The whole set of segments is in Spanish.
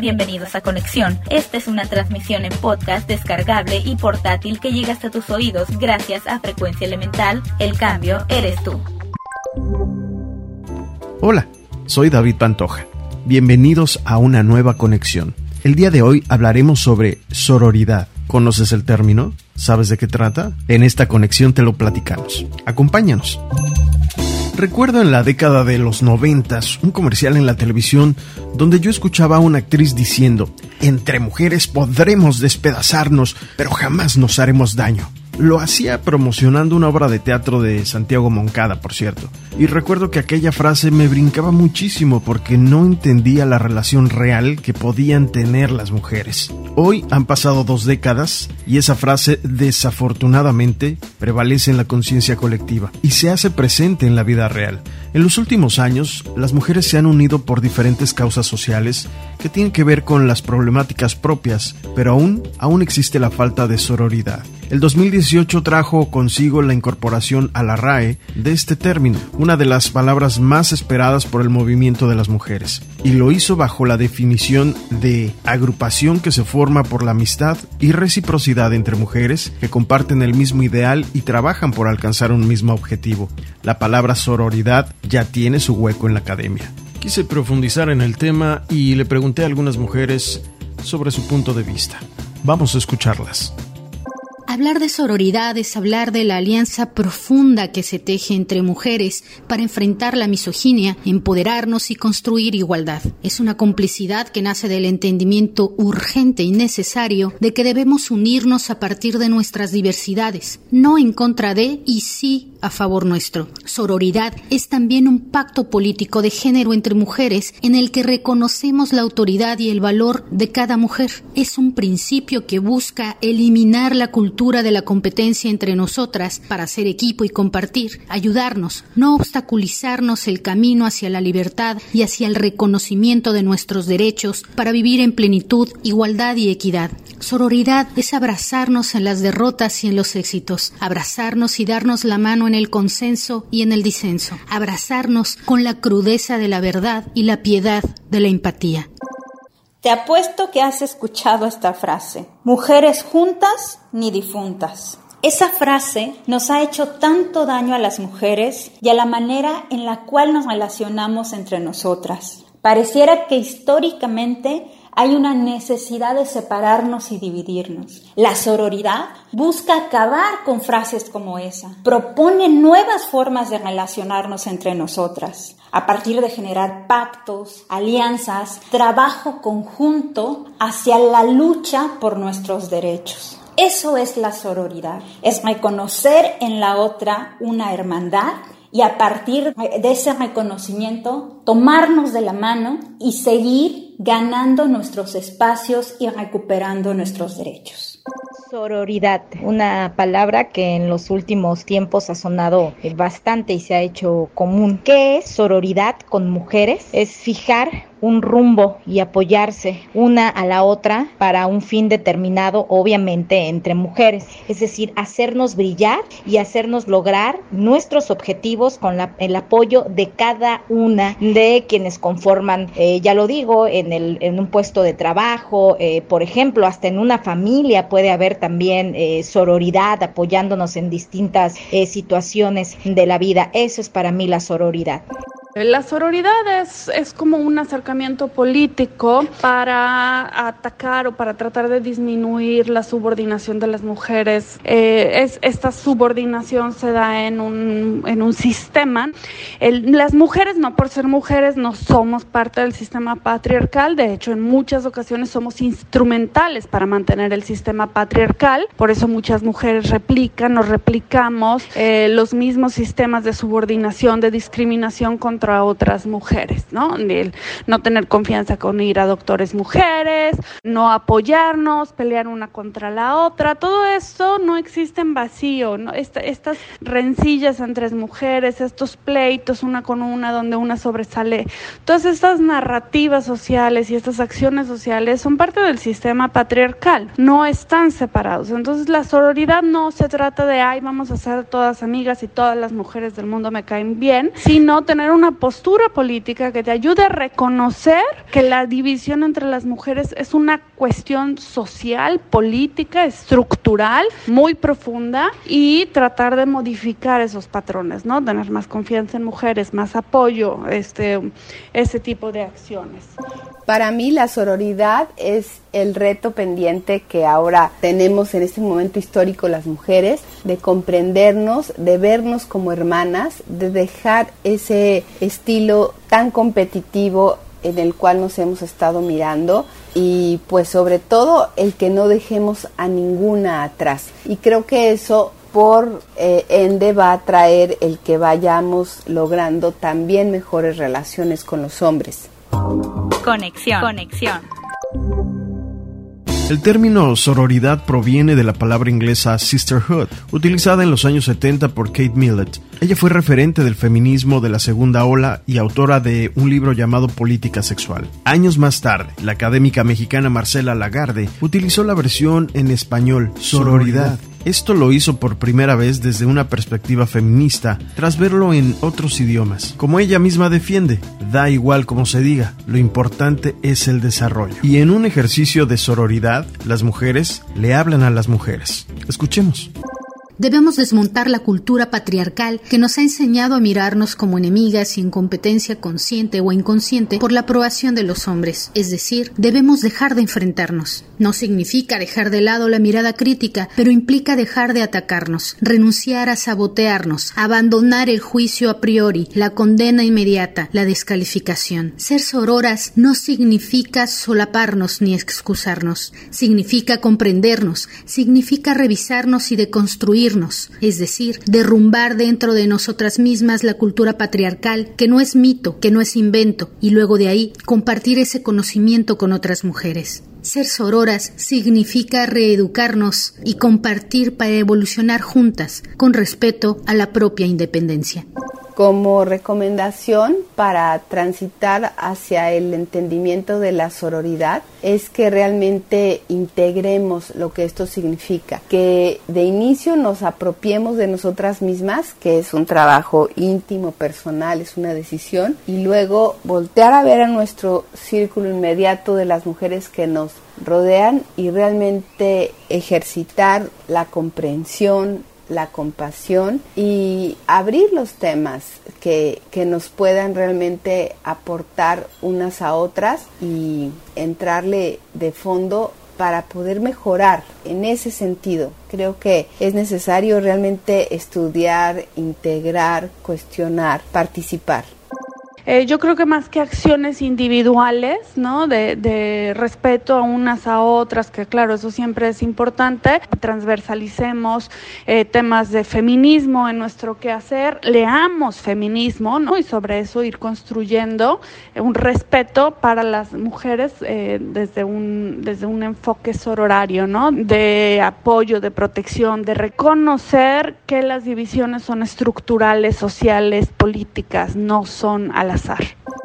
Bienvenidos a Conexión. Esta es una transmisión en podcast descargable y portátil que llega hasta tus oídos gracias a Frecuencia Elemental. El cambio eres tú. Hola, soy David Pantoja. Bienvenidos a una nueva conexión. El día de hoy hablaremos sobre sororidad. ¿Conoces el término? ¿Sabes de qué trata? En esta conexión te lo platicamos. Acompáñanos. Recuerdo en la década de los noventas un comercial en la televisión donde yo escuchaba a una actriz diciendo, entre mujeres podremos despedazarnos, pero jamás nos haremos daño. Lo hacía promocionando una obra de teatro de Santiago Moncada, por cierto. Y recuerdo que aquella frase me brincaba muchísimo porque no entendía la relación real que podían tener las mujeres. Hoy han pasado dos décadas y esa frase desafortunadamente prevalece en la conciencia colectiva y se hace presente en la vida real. En los últimos años, las mujeres se han unido por diferentes causas sociales que tienen que ver con las problemáticas propias, pero aún, aún existe la falta de sororidad. El 2018 trajo consigo la incorporación a la RAE de este término, una de las palabras más esperadas por el movimiento de las mujeres, y lo hizo bajo la definición de agrupación que se forma por la amistad y reciprocidad entre mujeres que comparten el mismo ideal y trabajan por alcanzar un mismo objetivo. La palabra sororidad ya tiene su hueco en la academia. Quise profundizar en el tema y le pregunté a algunas mujeres sobre su punto de vista. Vamos a escucharlas. Hablar de sororidad es hablar de la alianza profunda que se teje entre mujeres para enfrentar la misoginia, empoderarnos y construir igualdad. Es una complicidad que nace del entendimiento urgente y necesario de que debemos unirnos a partir de nuestras diversidades, no en contra de y sí a favor nuestro. Sororidad es también un pacto político de género entre mujeres en el que reconocemos la autoridad y el valor de cada mujer. Es un principio que busca eliminar la cultura de la competencia entre nosotras para ser equipo y compartir, ayudarnos, no obstaculizarnos el camino hacia la libertad y hacia el reconocimiento de nuestros derechos para vivir en plenitud, igualdad y equidad. Sororidad es abrazarnos en las derrotas y en los éxitos, abrazarnos y darnos la mano en el consenso y en el disenso, abrazarnos con la crudeza de la verdad y la piedad de la empatía. Te apuesto que has escuchado esta frase, mujeres juntas ni difuntas. Esa frase nos ha hecho tanto daño a las mujeres y a la manera en la cual nos relacionamos entre nosotras. Pareciera que históricamente hay una necesidad de separarnos y dividirnos. La sororidad busca acabar con frases como esa, propone nuevas formas de relacionarnos entre nosotras, a partir de generar pactos, alianzas, trabajo conjunto hacia la lucha por nuestros derechos. Eso es la sororidad, es reconocer en la otra una hermandad y a partir de ese reconocimiento tomarnos de la mano y seguir ganando nuestros espacios y recuperando nuestros derechos. Sororidad, una palabra que en los últimos tiempos ha sonado bastante y se ha hecho común. ¿Qué es sororidad con mujeres? Es fijar un rumbo y apoyarse una a la otra para un fin determinado, obviamente entre mujeres. Es decir, hacernos brillar y hacernos lograr nuestros objetivos con el apoyo de cada una de quienes conforman, eh, ya lo digo, en, el, en un puesto de trabajo, eh, por ejemplo, hasta en una familia puede haber también eh, sororidad apoyándonos en distintas situaciones de la vida. Eso es para mí la sororidad. La sororidad es, es, como un acercamiento político para atacar o para tratar de disminuir la subordinación de las mujeres. Eh, es, esta subordinación se da en un, en un sistema. las mujeres, no por ser mujeres, no somos parte del sistema patriarcal. De hecho, en muchas ocasiones somos instrumentales para mantener el sistema patriarcal. Por eso muchas mujeres replican o replicamos eh, los mismos sistemas de subordinación, de discriminación contra a otras mujeres, ¿no? El no tener confianza con ir a doctores mujeres, no apoyarnos, pelear una contra la otra, todo eso no existe en vacío, ¿no? estas rencillas entre mujeres, estos pleitos una con una donde una sobresale, todas estas narrativas sociales y estas acciones sociales son parte del sistema patriarcal, no están separados. Entonces la sororidad no se trata de, ay, vamos a ser todas amigas y todas las mujeres del mundo me caen bien, sino tener una postura política que te ayude a reconocer que la división entre las mujeres es una cuestión social, política, estructural, muy profunda y tratar de modificar esos patrones, ¿no? Tener más confianza en mujeres, más apoyo, este, ese tipo de acciones. Para mí la sororidad es el reto pendiente que ahora tenemos en este momento histórico las mujeres, de comprendernos, de vernos como hermanas, de dejar ese estilo tan competitivo en el cual nos hemos estado mirando y pues sobre todo el que no dejemos a ninguna atrás. Y creo que eso por eh, ende va a traer el que vayamos logrando también mejores relaciones con los hombres. Conexión. Conexión. El término sororidad proviene de la palabra inglesa sisterhood, utilizada en los años 70 por Kate Millett. Ella fue referente del feminismo de la segunda ola y autora de un libro llamado Política Sexual. Años más tarde, la académica mexicana Marcela Lagarde utilizó la versión en español sororidad esto lo hizo por primera vez desde una perspectiva feminista, tras verlo en otros idiomas. Como ella misma defiende, da igual como se diga, lo importante es el desarrollo. Y en un ejercicio de sororidad, las mujeres le hablan a las mujeres. Escuchemos. Debemos desmontar la cultura patriarcal que nos ha enseñado a mirarnos como enemigas y en competencia consciente o inconsciente por la aprobación de los hombres. Es decir, debemos dejar de enfrentarnos. No significa dejar de lado la mirada crítica, pero implica dejar de atacarnos, renunciar a sabotearnos, abandonar el juicio a priori, la condena inmediata, la descalificación. Ser sororas no significa solaparnos ni excusarnos, significa comprendernos, significa revisarnos y deconstruir es decir, derrumbar dentro de nosotras mismas la cultura patriarcal, que no es mito, que no es invento, y luego de ahí compartir ese conocimiento con otras mujeres. Ser sororas significa reeducarnos y compartir para evolucionar juntas, con respeto a la propia independencia como recomendación para transitar hacia el entendimiento de la sororidad es que realmente integremos lo que esto significa, que de inicio nos apropiemos de nosotras mismas, que es un trabajo íntimo, personal, es una decisión, y luego voltear a ver a nuestro círculo inmediato de las mujeres que nos rodean y realmente ejercitar la comprensión, la compasión y abrir los temas que, que, nos puedan realmente aportar unas a otras y entrarle de fondo para poder mejorar en ese sentido. Creo que es necesario realmente estudiar, integrar, cuestionar, participar. Eh, yo creo que más que acciones individuales, ¿no? De, respeto a unas a otras, que claro, eso siempre es importante, transversalicemos eh, temas de feminismo en nuestro quehacer, leamos feminismo, ¿no? Y sobre eso ir construyendo un respeto para las mujeres eh, desde, un, desde un enfoque sororario, ¿no? De apoyo, de protección, de reconocer que las divisiones son estructurales, sociales, políticas, no son a þar.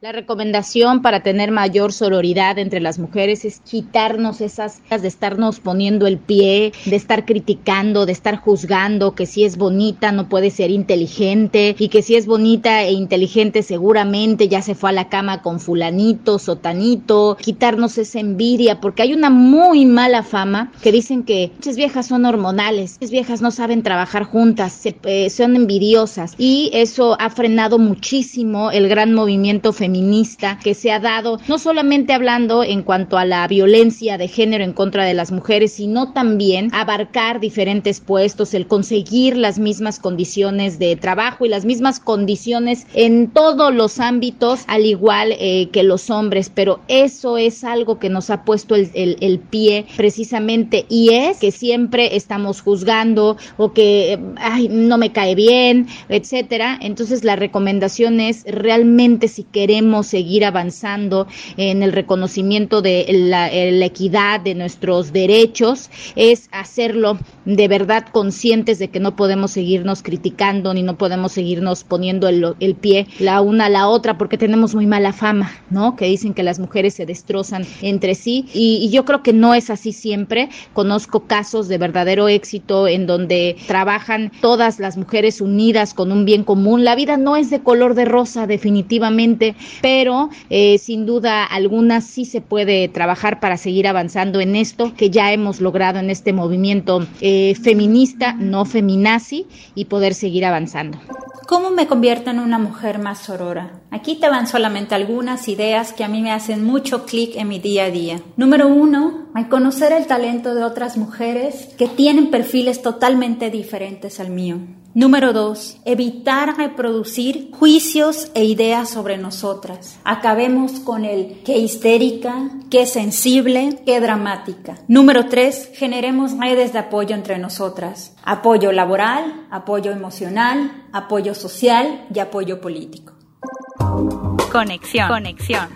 La recomendación para tener mayor sororidad entre las mujeres es quitarnos esas de estarnos poniendo el pie, de estar criticando, de estar juzgando que si es bonita no puede ser inteligente y que si es bonita e inteligente seguramente ya se fue a la cama con fulanito, sotanito, quitarnos esa envidia porque hay una muy mala fama que dicen que muchas viejas son hormonales, muchas viejas no saben trabajar juntas, eh, son envidiosas y eso ha frenado muchísimo el gran movimiento femenino feminista que se ha dado, no solamente hablando en cuanto a la violencia de género en contra de las mujeres, sino también abarcar diferentes puestos, el conseguir las mismas condiciones de trabajo y las mismas condiciones en todos los ámbitos, al igual eh, que los hombres, pero eso es algo que nos ha puesto el, el pie precisamente y es que siempre estamos juzgando o que ay, no me cae bien, etcétera. Entonces la recomendación es realmente si queremos queremos seguir avanzando en el reconocimiento de la, la equidad de nuestros derechos, es hacerlo de verdad conscientes de que no podemos seguirnos criticando ni no podemos seguirnos poniendo el, el pie la una a la otra porque tenemos muy mala fama, ¿no? Que dicen que las mujeres se destrozan entre sí y yo creo que no es así siempre. Conozco casos de verdadero éxito en donde trabajan todas las mujeres unidas con un bien común. La vida no es de color de rosa definitivamente, pero eh, sin duda alguna sí se puede trabajar para seguir avanzando en esto que ya hemos logrado en este movimiento eh, feminista, no feminazi, y poder seguir avanzando. ¿Cómo me convierto en una mujer más sorora? Aquí te van solamente algunas ideas que a mí me hacen mucho clic en mi día a día. Número uno, al conocer el talento de otras mujeres que tienen perfiles totalmente diferentes al mío. Número dos, evitar reproducir juicios e ideas sobre nosotras. Acabemos con el qué histérica, qué sensible, qué dramática. Número tres, generemos redes de apoyo entre nosotras. Apoyo laboral, apoyo emocional, apoyo social y apoyo político. Conexión. Conexión.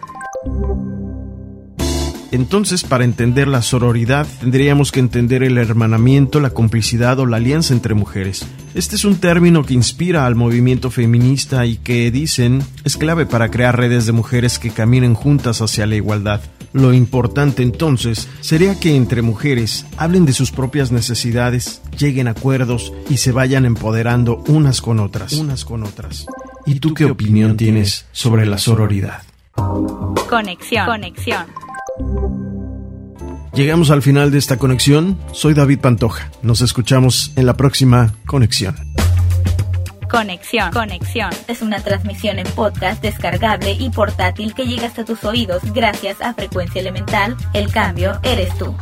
Entonces, para entender la sororidad, tendríamos que entender el hermanamiento, la complicidad o la alianza entre mujeres. Este es un término que inspira al movimiento feminista y que, dicen, es clave para crear redes de mujeres que caminen juntas hacia la igualdad. Lo importante entonces sería que entre mujeres hablen de sus propias necesidades, lleguen a acuerdos y se vayan empoderando unas con otras, unas con otras. ¿Y tú qué opinión tienes sobre la sororidad? Conexión. Conexión. Llegamos al final de esta conexión. Soy David Pantoja. Nos escuchamos en la próxima conexión. Conexión. Conexión. Es una transmisión en podcast descargable y portátil que llega hasta tus oídos gracias a Frecuencia Elemental. El cambio eres tú.